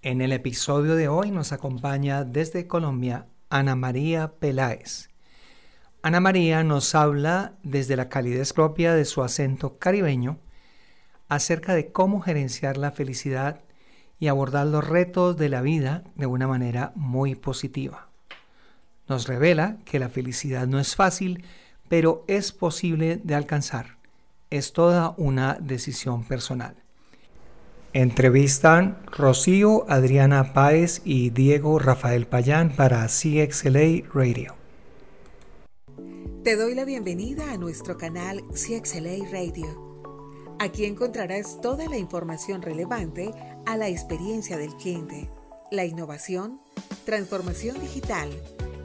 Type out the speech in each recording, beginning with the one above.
En el episodio de hoy nos acompaña desde Colombia Ana María Peláez. Ana María nos habla desde la calidez propia de su acento caribeño acerca de cómo gerenciar la felicidad y abordar los retos de la vida de una manera muy positiva. Nos revela que la felicidad no es fácil, pero es posible de alcanzar. Es toda una decisión personal. Entrevistan Rocío Adriana Páez y Diego Rafael Payán para CXLA Radio. Te doy la bienvenida a nuestro canal CXLA Radio. Aquí encontrarás toda la información relevante a la experiencia del cliente, la innovación, transformación digital,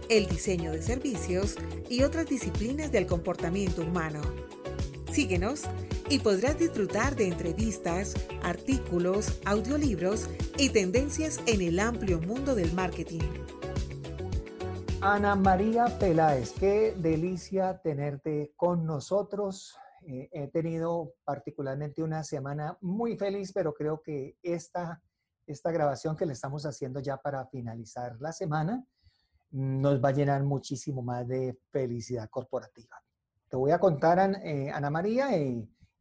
el diseño de servicios y otras disciplinas del comportamiento humano. Síguenos y podrás disfrutar de entrevistas, artículos, audiolibros y tendencias en el amplio mundo del marketing. Ana María Peláez, qué delicia tenerte con nosotros. Eh, he tenido particularmente una semana muy feliz, pero creo que esta, esta grabación que le estamos haciendo ya para finalizar la semana nos va a llenar muchísimo más de felicidad corporativa. Te voy a contar, eh, Ana María,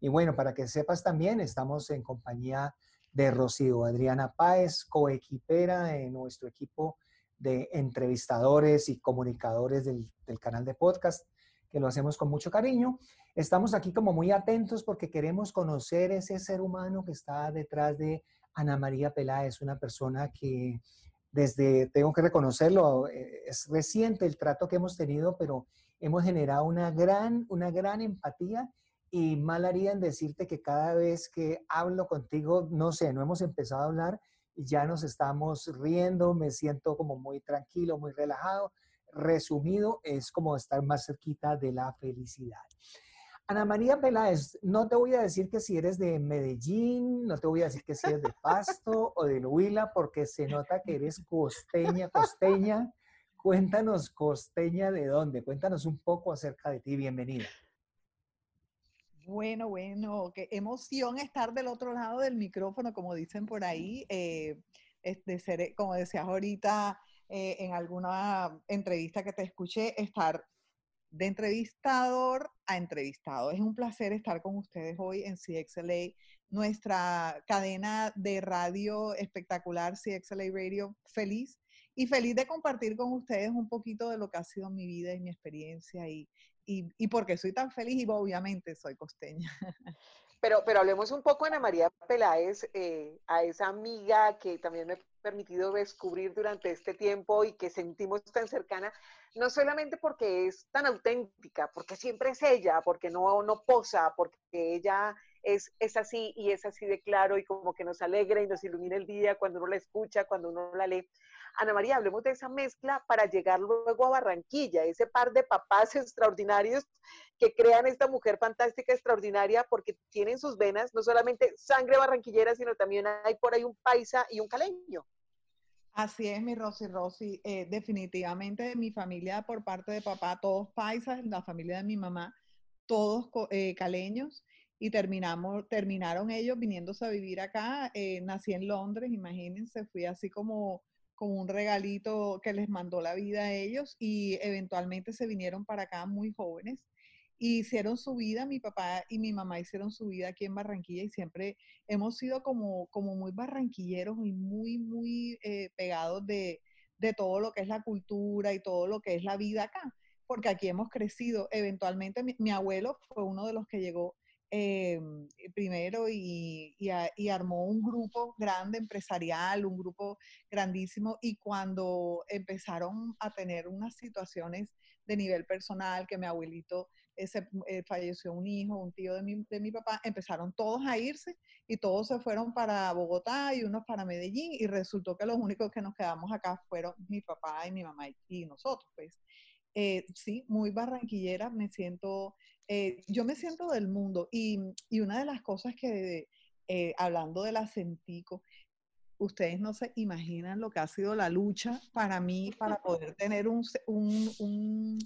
y, bueno, para que sepas también, estamos en compañía de Rocío Adriana Páez, coequipera de nuestro equipo de entrevistadores y comunicadores del, del canal de podcast, que lo hacemos con mucho cariño. Estamos aquí como muy atentos porque queremos conocer ese ser humano que está detrás de Ana María Peláez, una persona que desde, tengo que reconocerlo, eh, es reciente el trato que hemos tenido, pero hemos generado una gran, una gran empatía y mal haría en decirte que cada vez que hablo contigo, no sé, no hemos empezado a hablar y ya nos estamos riendo, me siento como muy tranquilo, muy relajado. Resumido, es como estar más cerquita de la felicidad. Ana María Peláez, no te voy a decir que si eres de Medellín, no te voy a decir que si eres de Pasto o de Huila, porque se nota que eres costeña, costeña. Cuéntanos, costeña, ¿de dónde? Cuéntanos un poco acerca de ti. Bienvenida. Bueno, bueno, qué emoción estar del otro lado del micrófono, como dicen por ahí. Eh, de ser, como decías ahorita eh, en alguna entrevista que te escuché, estar de entrevistador a entrevistado. Es un placer estar con ustedes hoy en CXLA, nuestra cadena de radio espectacular, CXLA Radio, feliz y feliz de compartir con ustedes un poquito de lo que ha sido mi vida y mi experiencia y, y, y porque soy tan feliz y obviamente soy costeña. Pero, pero hablemos un poco, Ana María Peláez, eh, a esa amiga que también me he permitido descubrir durante este tiempo y que sentimos tan cercana, no solamente porque es tan auténtica, porque siempre es ella, porque no, no posa, porque ella es, es así y es así de claro y como que nos alegra y nos ilumina el día cuando uno la escucha, cuando uno la lee, Ana María, hablemos de esa mezcla para llegar luego a Barranquilla, ese par de papás extraordinarios que crean esta mujer fantástica, extraordinaria, porque tienen sus venas no solamente sangre barranquillera, sino también hay por ahí un paisa y un caleño. Así es, mi Rosy Rosy. Eh, definitivamente mi familia por parte de papá, todos paisas, la familia de mi mamá, todos eh, caleños. Y terminamos, terminaron ellos viniéndose a vivir acá. Eh, nací en Londres, imagínense, fui así como con un regalito que les mandó la vida a ellos y eventualmente se vinieron para acá muy jóvenes y hicieron su vida, mi papá y mi mamá hicieron su vida aquí en Barranquilla y siempre hemos sido como, como muy barranquilleros y muy, muy eh, pegados de, de todo lo que es la cultura y todo lo que es la vida acá, porque aquí hemos crecido. Eventualmente mi abuelo fue uno de los que llegó eh, primero y, y, armó un grupo grande empresarial, un grupo grandísimo y cuando empezaron a tener unas situaciones de nivel personal, que mi abuelito ese, eh, falleció un hijo, un tío de mi, de mi papá, empezaron todos a irse y todos se fueron para Bogotá y unos para Medellín y resultó que los únicos que nos quedamos acá fueron mi papá y mi mamá y, nosotros, pues. Eh, sí, muy barranquillera, me siento eh, yo me siento del mundo y, y una de las cosas que, eh, hablando del acentico, ustedes no se imaginan lo que ha sido la lucha para mí para poder tener un, un, un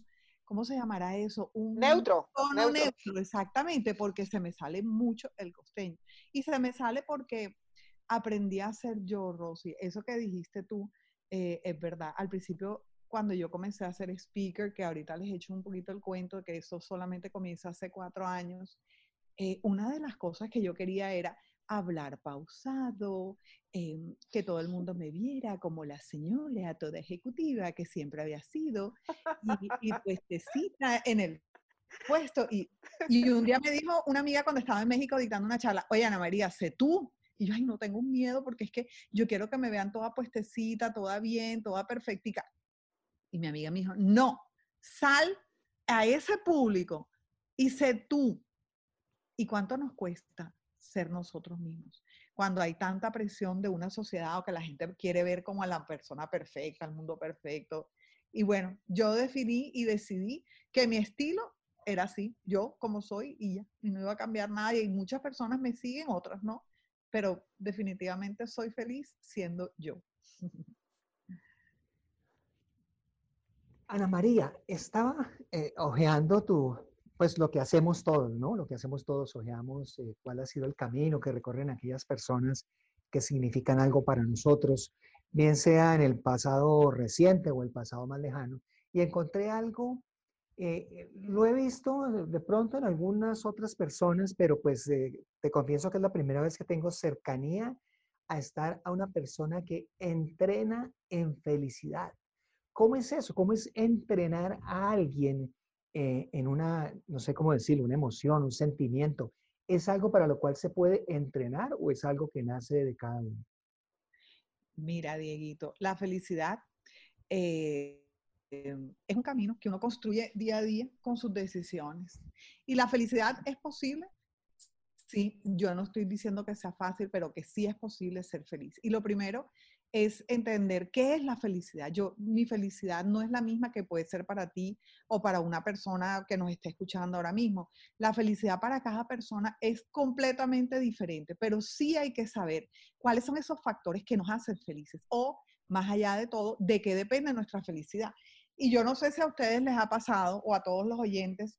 ¿cómo se llamará eso? Un neutro. Tono neutro. exactamente, porque se me sale mucho el costeño. Y se me sale porque aprendí a ser yo, Rosy. Eso que dijiste tú eh, es verdad. Al principio, cuando yo comencé a ser speaker, que ahorita les he hecho un poquito el cuento de que eso solamente comienza hace cuatro años, eh, una de las cosas que yo quería era hablar pausado, em, que todo el mundo me viera como la señora toda ejecutiva que siempre había sido, y, y puestecita en el puesto. Y, y un día me dijo una amiga cuando estaba en México dictando una charla, oye Ana María, sé tú. Y yo, ay, no tengo miedo porque es que yo quiero que me vean toda puestecita, toda bien, toda perfectica. Y mi amiga me dijo, no, sal a ese público y sé tú. ¿Y cuánto nos cuesta ser nosotros mismos? Cuando hay tanta presión de una sociedad o que la gente quiere ver como a la persona perfecta, al mundo perfecto. Y bueno, yo definí y decidí que mi estilo era así, yo como soy y ya, y no iba a cambiar nada. Y muchas personas me siguen, otras no pero definitivamente soy feliz siendo yo. Ana María, estaba eh, ojeando tu, pues lo que hacemos todos, ¿no? Lo que hacemos todos, ojeamos eh, cuál ha sido el camino que recorren aquellas personas que significan algo para nosotros, bien sea en el pasado reciente o el pasado más lejano. Y encontré algo eh, lo he visto de pronto en algunas otras personas, pero pues te confieso que es la primera vez que tengo cercanía a estar a una persona que entrena en felicidad. ¿Cómo es eso? ¿Cómo es entrenar a alguien en una, no sé cómo decirlo, una emoción, un sentimiento? ¿Es algo para lo cual se puede entrenar o es algo que nace de cada uno? Mira, Dieguito, la felicidad Em, es un camino que uno construye día a día con sus decisiones. ¿Y la felicidad es posible? Sí, yo no estoy diciendo que sea fácil, pero que sí es posible ser feliz. Y lo primero es entender qué es la felicidad. Yo, mi felicidad no es la misma que puede ser para ti o para una persona que nos esté escuchando ahora mismo. La felicidad para cada persona es completamente diferente, pero sí hay que saber cuáles son esos factores que nos hacen felices o, más allá de todo, de qué depende nuestra felicidad. Y yo no sé si a ustedes les ha pasado o a todos los oyentes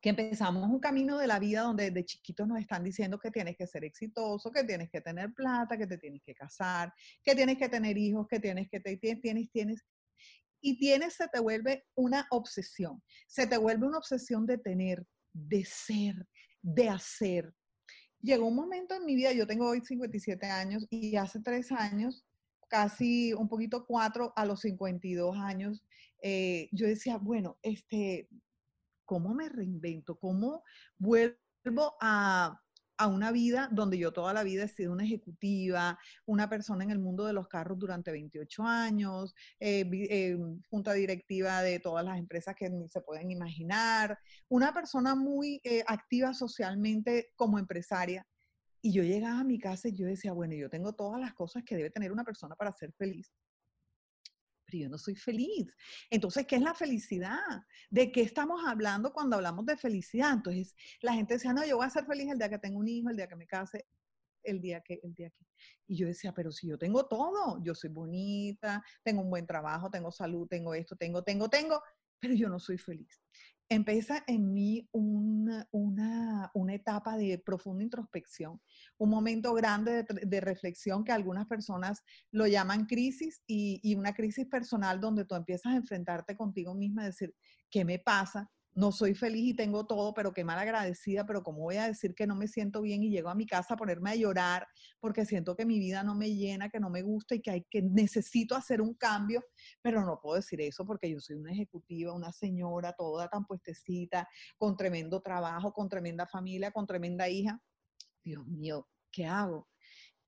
que empezamos un camino de la vida donde de chiquitos nos están diciendo que tienes que ser exitoso, que tienes que tener plata, que te tienes que casar, que tienes que tener hijos, que tienes que te, tienes, tienes, y tienes, se te vuelve una obsesión, se te vuelve una obsesión de tener, de ser, de hacer. Llegó un momento en mi vida, yo tengo hoy 57 años y hace tres años casi un poquito cuatro a los 52 años, eh, yo decía, bueno, este, ¿cómo me reinvento? ¿Cómo vuelvo a, a una vida donde yo toda la vida he sido una ejecutiva, una persona en el mundo de los carros durante 28 años, eh, eh, junta directiva de todas las empresas que se pueden imaginar, una persona muy activa socialmente como empresaria. Y yo llegaba a mi casa y yo decía, bueno, yo tengo todas las cosas que debe tener una persona para ser feliz. Pero yo no soy feliz. Entonces, ¿qué es la felicidad? ¿De qué estamos hablando cuando hablamos de felicidad? Entonces, la gente decía, no, yo voy a ser feliz el día que tengo un hijo, el día que me case, el día que, el día que. Y yo decía, pero si yo tengo todo, yo soy bonita, tengo un buen trabajo, tengo salud, tengo esto, tengo, tengo, tengo, pero yo no soy feliz empieza en mí una, una, una, etapa de profunda introspección, un momento grande de, de, reflexión que algunas personas lo llaman crisis y, y, una crisis personal donde tú empiezas a enfrentarte contigo misma, decir, ¿qué me pasa? No soy feliz y tengo todo, pero qué mal agradecida, pero cómo voy a decir que no me siento bien y llego a mi casa a ponerme a llorar porque siento que mi vida no me llena, que no me gusta y que, hay, que necesito hacer un cambio, pero no puedo decir eso porque yo soy una ejecutiva, una señora toda tan puestecita, con tremendo trabajo, con tremenda familia, con tremenda hija. Dios mío, ¿qué hago?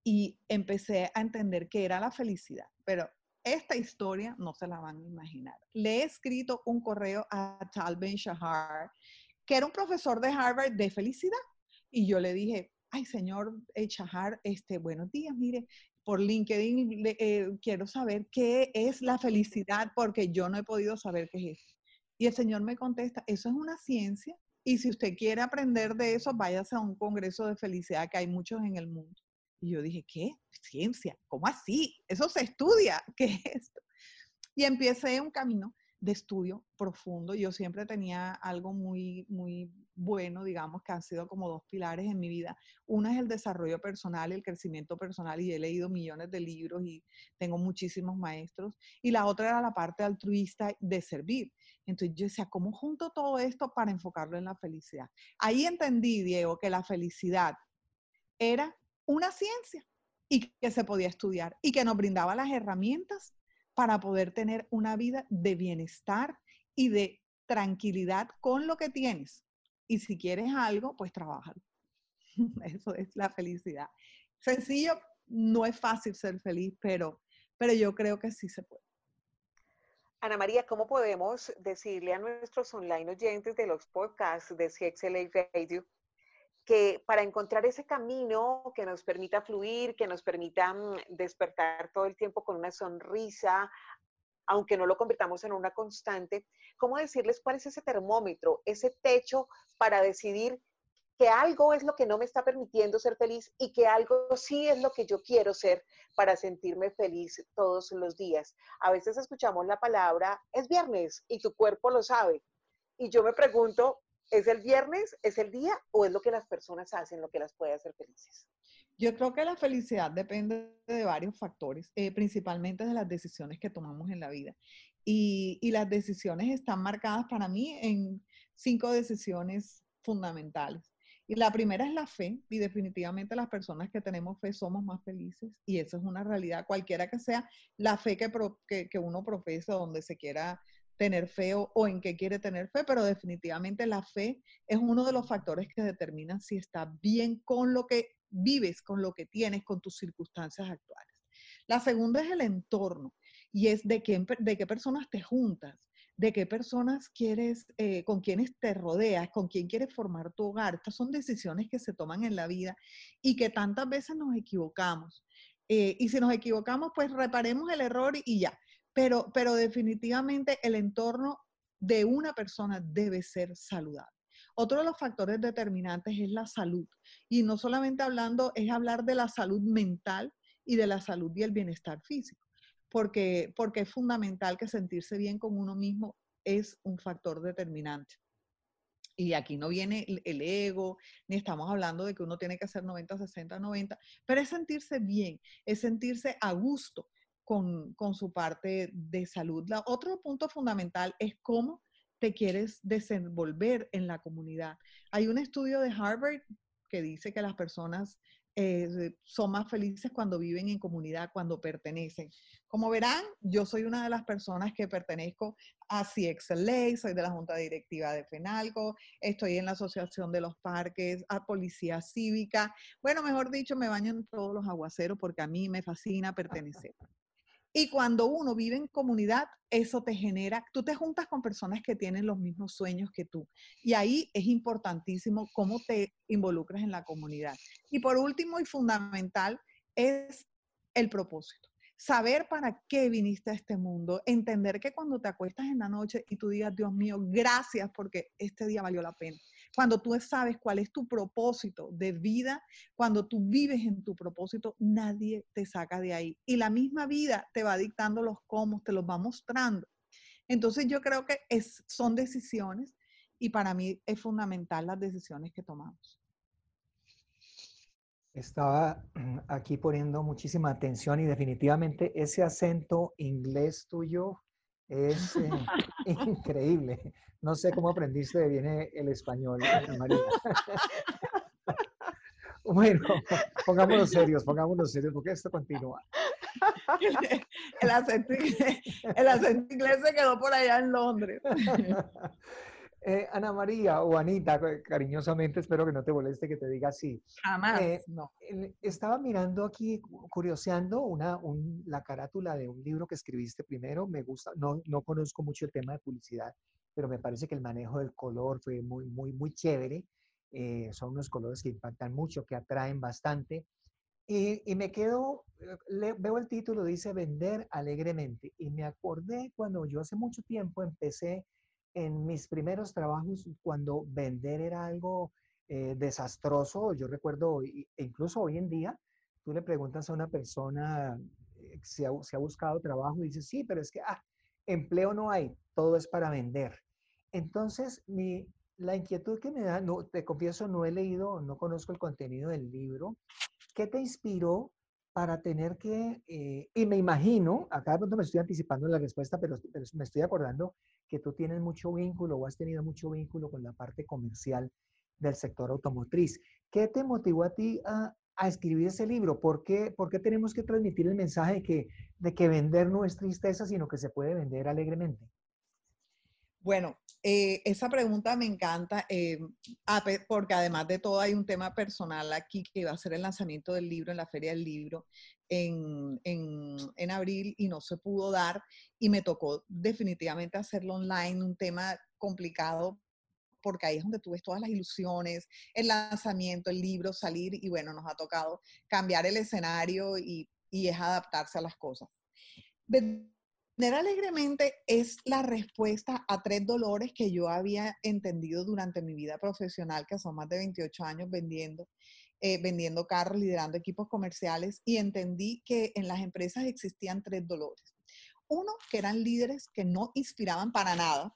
Y empecé a entender qué era la felicidad, pero esta historia no se la van a imaginar. Le he escrito un correo a Tal Ben Shahar, que era un profesor de Harvard de felicidad. Y yo le dije, ay, señor Shahar, este, buenos días, mire, por LinkedIn eh, quiero saber qué es la felicidad porque yo no he podido saber qué es. Y el señor me contesta, eso es una ciencia y si usted quiere aprender de eso, váyase a un congreso de felicidad que hay muchos en el mundo. Y yo dije, ¿qué? Ciencia, ¿cómo así? Eso se estudia, ¿qué es esto? Y empecé un camino de estudio profundo. Yo siempre tenía algo muy, muy bueno, digamos, que han sido como dos pilares en mi vida. Una es el desarrollo personal, el crecimiento personal, y he leído millones de libros y tengo muchísimos maestros. Y la otra era la parte altruista de servir. Entonces yo decía, ¿cómo junto todo esto para enfocarlo en la felicidad? Ahí entendí, Diego, que la felicidad era una ciencia y que se podía estudiar y que nos brindaba las herramientas para poder tener una vida de bienestar y de tranquilidad con lo que tienes. Y si quieres algo, pues trabaja. Eso es la felicidad. Sencillo, no es fácil ser feliz, pero, pero yo creo que sí se puede. Ana María, ¿cómo podemos decirle a nuestros online oyentes de los podcasts de CXLA Radio que para encontrar ese camino que nos permita fluir, que nos permita mm, despertar todo el tiempo con una sonrisa, aunque no lo convirtamos en una constante, ¿cómo decirles cuál es ese termómetro, ese techo para decidir que algo es lo que no me está permitiendo ser feliz y que algo sí es lo que yo quiero ser para sentirme feliz todos los días? A veces escuchamos la palabra, es viernes y tu cuerpo lo sabe. Y yo me pregunto, ¿es el viernes, es el día o es lo que las personas hacen lo que las puede hacer felices? Yo creo que la felicidad depende de varios factores, eh, principalmente de las decisiones que tomamos en la vida. Y, las decisiones están marcadas para mí en cinco decisiones fundamentales. Y la primera es la fe, y definitivamente las personas que tenemos fe somos más felices, y eso es una realidad, cualquiera que sea la fe que, que, que uno profesa, donde se quiera tener fe o, en qué quiere tener fe, pero definitivamente la fe es uno de los factores que determinan si está bien con lo que vives, con lo que tienes, con tus circunstancias actuales. La segunda es el entorno y es de qué, de qué personas te juntas, de qué personas quieres, eh, con quienes te rodeas, con quién quieres formar tu hogar. Estas son decisiones que se toman en la vida y que tantas veces nos equivocamos. Eh, y si nos equivocamos, pues reparemos el error y ya. Pero, pero definitivamente el entorno de una persona debe ser saludable. Otro de los factores determinantes es la salud. Y no solamente hablando, es hablar de la salud mental y de la salud y el bienestar físico, porque, porque es fundamental que sentirse bien con uno mismo es un factor determinante. Y aquí no viene el ego, ni estamos hablando de que uno tiene que hacer 90, 60, 90, pero es sentirse bien, es sentirse a gusto con, su parte de salud. La, otro punto fundamental es cómo te quieres desenvolver en la comunidad. Hay un estudio de Harvard que dice que las personas eh, son más felices cuando viven en comunidad, cuando pertenecen. Como verán, yo soy una de las personas que pertenezco a CXLA, soy de la Junta Directiva de FENALCO, estoy en la Asociación de los Parques, a Policía Cívica. Bueno, mejor dicho, me baño en todos los aguaceros porque a mí me fascina pertenecer. Y cuando uno vive en comunidad, eso te genera, tú te juntas con personas que tienen los mismos sueños que tú. Y ahí es importantísimo cómo te involucras en la comunidad. Y por último y fundamental es el propósito saber para qué viniste a este mundo, entender que cuando te acuestas en la noche y tú digas, Dios mío, gracias porque este día valió la pena. Cuando tú sabes cuál es tu propósito de vida, cuando tú vives en tu propósito, nadie te saca de ahí. Y la misma vida te va dictando los cómo, te los va mostrando. Entonces yo creo que es, son decisiones y para mí es fundamental las decisiones que tomamos. Estaba aquí poniendo muchísima atención y definitivamente ese acento inglés tuyo es eh, increíble. No sé cómo aprendiste bien el español, María. bueno, pongámonos serios, pongámonos serios, porque esto continúa. El, acento, el acento inglés se quedó por allá en Londres. Eh, Ana María o Anita, cariñosamente, espero que no te moleste que te diga así. Jamás, eh, no. Estaba mirando aquí, curioseando una, la carátula de un libro que escribiste primero. Me gusta, no, no conozco mucho el tema de publicidad, pero me parece que el manejo del color fue muy, muy, muy chévere. Eh, son unos colores que impactan mucho, que atraen bastante. Y, y, me quedo, le, veo el título, dice Vender alegremente. Y me acordé cuando yo hace mucho tiempo empecé en mis primeros trabajos, cuando vender era algo eh, desastroso, yo recuerdo, e incluso hoy en día, tú le preguntas a una persona eh, si, ha, ha, buscado trabajo y dice, sí, pero es que ah, empleo no hay, todo es para vender. Entonces, mi, la inquietud que me da, no, te confieso, no he leído, no conozco el contenido del libro. ¿Qué te inspiró para tener que, eh, y me imagino, acá de pronto me estoy anticipando la respuesta, pero, pero, me estoy acordando que tú tienes mucho vínculo o has tenido mucho vínculo con la parte comercial del sector automotriz. ¿Qué te motivó a ti a, escribir ese libro? ¿Por qué, ¿Por qué, tenemos que transmitir el mensaje de que, de que vender no es tristeza, sino que se puede vender alegremente? Bueno, eh, esa pregunta me encanta eh, porque además de todo hay un tema personal aquí que va a ser el lanzamiento del libro en la Feria del Libro en, abril y no se pudo dar y me tocó definitivamente hacerlo online, un tema complicado porque ahí es donde tú todas las ilusiones, el lanzamiento, el libro, salir y bueno, nos ha tocado cambiar el escenario y, y es adaptarse a las cosas. Vender alegremente es la respuesta a tres dolores que yo había entendido durante mi vida profesional, que son más de 28 años vendiendo, eh, vendiendo carros, liderando equipos comerciales, y entendí que en las empresas existían tres dolores. Uno, que eran líderes que no inspiraban para nada.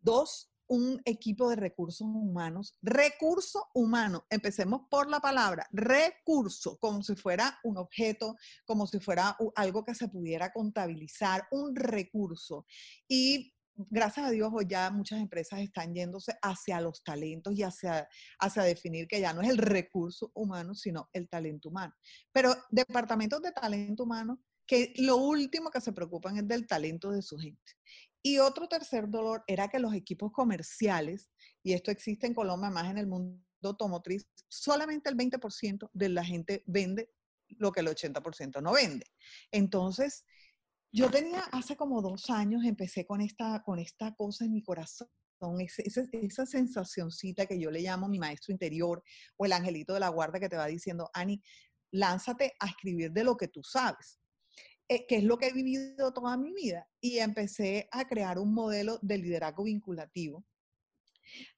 Dos, un equipo de recursos humanos. Recurso humano, empecemos por la palabra, recurso, como si fuera un objeto, como si fuera algo que se pudiera contabilizar, un recurso. Y gracias a Dios hoy ya muchas empresas están yéndose hacia los talentos y hacia, hacia definir que ya no es el recurso humano, sino el talento humano. Pero departamentos de talento humano que lo último que se preocupan es del talento de su gente. Y otro tercer dolor era que los equipos comerciales, y esto existe en Colombia más en el mundo automotriz, solamente el 20% de la gente vende lo que el 80% no vende. Entonces, yo tenía hace como dos años, empecé con esta, con esta cosa en mi corazón, esa, esa sensacioncita que yo le llamo mi maestro interior o el angelito de la guarda que te va diciendo, Ani, lánzate a escribir de lo que tú sabes. Eh, que es lo que he vivido toda mi vida, y empecé a crear un modelo de liderazgo vinculativo.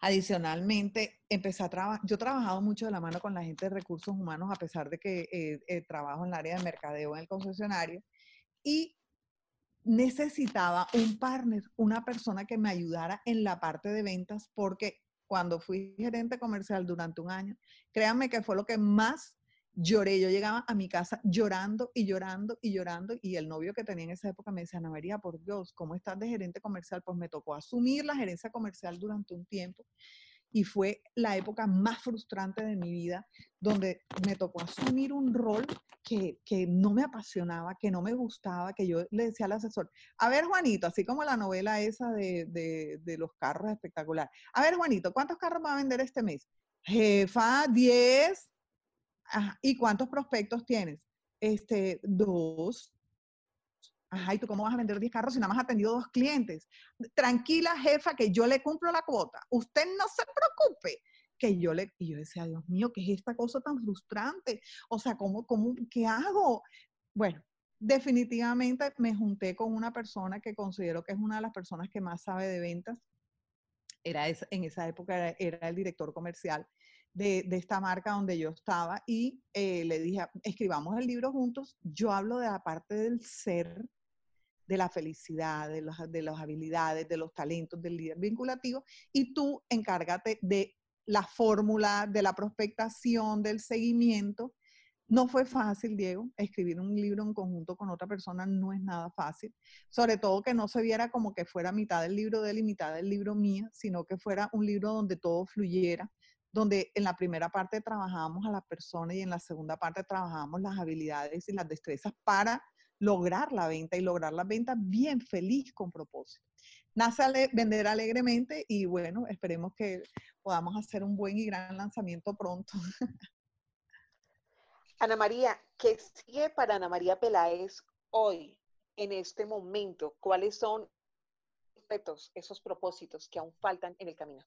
Adicionalmente, empecé a trabajar, yo he trabajado mucho de la mano con la gente de recursos humanos, a pesar de que eh, eh, trabajo en el área de mercadeo en el concesionario, y necesitaba un partner, una persona que me ayudara en la parte de ventas, porque cuando fui gerente comercial durante un año, créanme que fue lo que más lloré, yo llegaba a mi casa llorando y llorando y llorando y el novio que tenía en esa época me decía, Ana María, por Dios, ¿cómo estás de gerente comercial? Pues me tocó asumir la gerencia comercial durante un tiempo y fue la época más frustrante de mi vida, donde me tocó asumir un rol que, que, no me apasionaba, que no me gustaba, que yo le decía al asesor, a ver Juanito, así como la novela esa de, de, los carros espectacular, a ver Juanito, ¿cuántos carros va a vender este mes? Jefa, 10, ¿Y cuántos prospectos tienes? Este, dos. Ajá, ¿y tú cómo vas a vender 10 carros si nada más has atendido dos clientes? Tranquila, jefa, que yo le cumplo la cuota. Usted no se preocupe que yo le, y yo decía, Dios mío, ¿qué es esta cosa tan frustrante? O sea, ¿cómo, cómo, qué hago? Bueno, definitivamente me junté con una persona que considero que es una de las personas que más sabe de ventas. Era en esa época era el director comercial de, esta marca donde yo estaba y eh, le dije, escribamos el libro juntos. Yo hablo de la parte del ser, de la felicidad, de, de las habilidades, de los talentos del líder vinculativo y tú encárgate de la fórmula, de la prospectación, del seguimiento. No fue fácil, Diego, escribir un libro en conjunto con otra persona no es nada fácil, sobre todo que no se viera como que fuera mitad del libro de él y mitad del libro mío, sino que fuera un libro donde todo fluyera, donde en la primera parte trabajábamos a la persona y en la segunda parte trabajábamos las habilidades y las destrezas para lograr la venta y lograr la venta bien feliz con propósito. Nace a vender alegremente y bueno, esperemos que podamos hacer un buen y gran lanzamiento pronto. Ana María, ¿qué sigue para Ana María Peláez hoy, en este momento? ¿Cuáles son esos propósitos que aún faltan en el camino?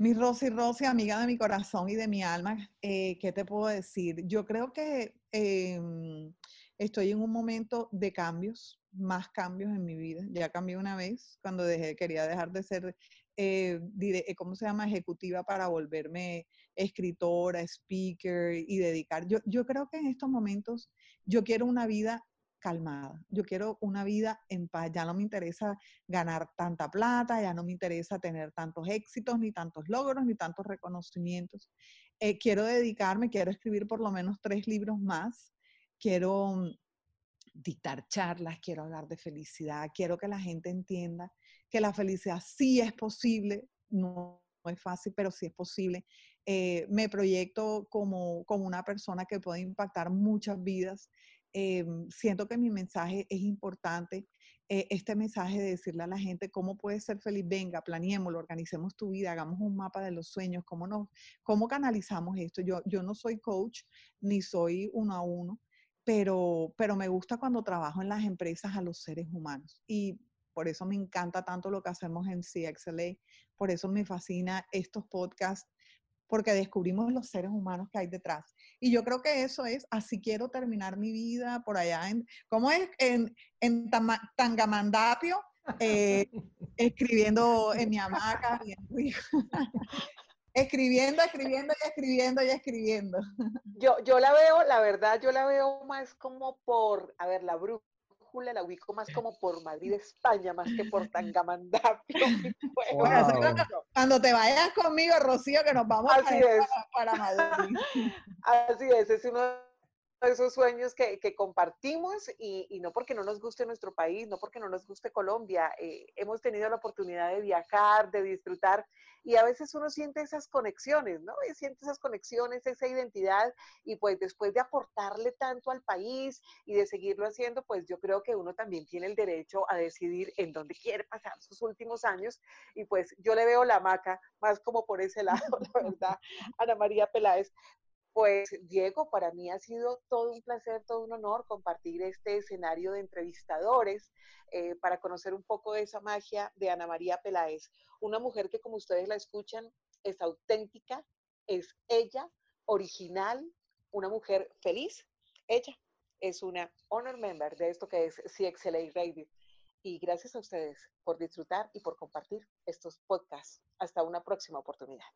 Mi Rosy Rosy, amiga de mi corazón y de mi alma, eh, ¿qué te puedo decir? Yo creo que em, estoy en un momento de cambios, más cambios en mi vida. Ya cambié una vez cuando dejé, quería dejar de ser, eh, eh, ¿cómo se llama? Ejecutiva para volverme escritora, speaker y dedicar. Yo, yo creo que en estos momentos yo quiero una vida calmada. Yo quiero una vida en paz. Ya no me interesa ganar tanta plata, ya no me interesa tener tantos éxitos, ni tantos logros, ni tantos reconocimientos. Eh, quiero dedicarme, quiero escribir por lo menos tres libros más. Quiero mm, dictar charlas, quiero hablar de felicidad, quiero que la gente entienda que la felicidad sí es posible, no, es fácil, pero sí es posible. Eh, me proyecto como, como una persona que puede impactar muchas vidas Em, siento que mi mensaje es importante. Eh, este mensaje de decirle a la gente cómo puedes ser feliz, venga, planeémoslo, organicemos tu vida, hagamos un mapa de los sueños, cómo, nos, cómo canalizamos esto. Yo, yo no soy coach ni soy uno a uno, pero, pero me gusta cuando trabajo en las empresas a los seres humanos. Y por eso me encanta tanto lo que hacemos en CXLA, por eso me fascina estos podcasts, porque descubrimos los seres humanos que hay detrás. Y yo creo que eso es, así quiero terminar mi vida por allá en, ¿cómo es? En, en Tangamandapio, eh, escribiendo en mi hamaca, escribiendo, escribiendo y escribiendo y escribiendo. Yo, yo la veo, la verdad, yo la veo más como por, a ver, la bruja la ubico más como por Madrid, España, más que por Tangamandapio. Cuando te vayas conmigo, Rocío, que nos vamos a ir para, Madrid. Así es, es uno esos sueños que, compartimos y, no porque no nos guste nuestro país, no porque no nos guste Colombia. Eh, hemos tenido la oportunidad de viajar, de disfrutar y a veces uno siente esas conexiones, ¿no? Y siente esas conexiones, esa identidad y pues después de aportarle tanto al país y de seguirlo haciendo, pues yo creo que uno también tiene el derecho a decidir en dónde quiere pasar sus últimos años y pues yo le veo la maca más como por ese lado, la verdad, Ana María Peláez. Pues Diego, para mí ha sido todo un placer, todo un honor compartir este escenario de entrevistadores eh, para conocer un poco de esa magia de Ana María Peláez, una mujer que como ustedes la escuchan es auténtica, es ella, original, una mujer feliz. Ella es una honor member de esto que es CXLA Radio. Y gracias a ustedes por disfrutar y por compartir estos podcasts. Hasta una próxima oportunidad.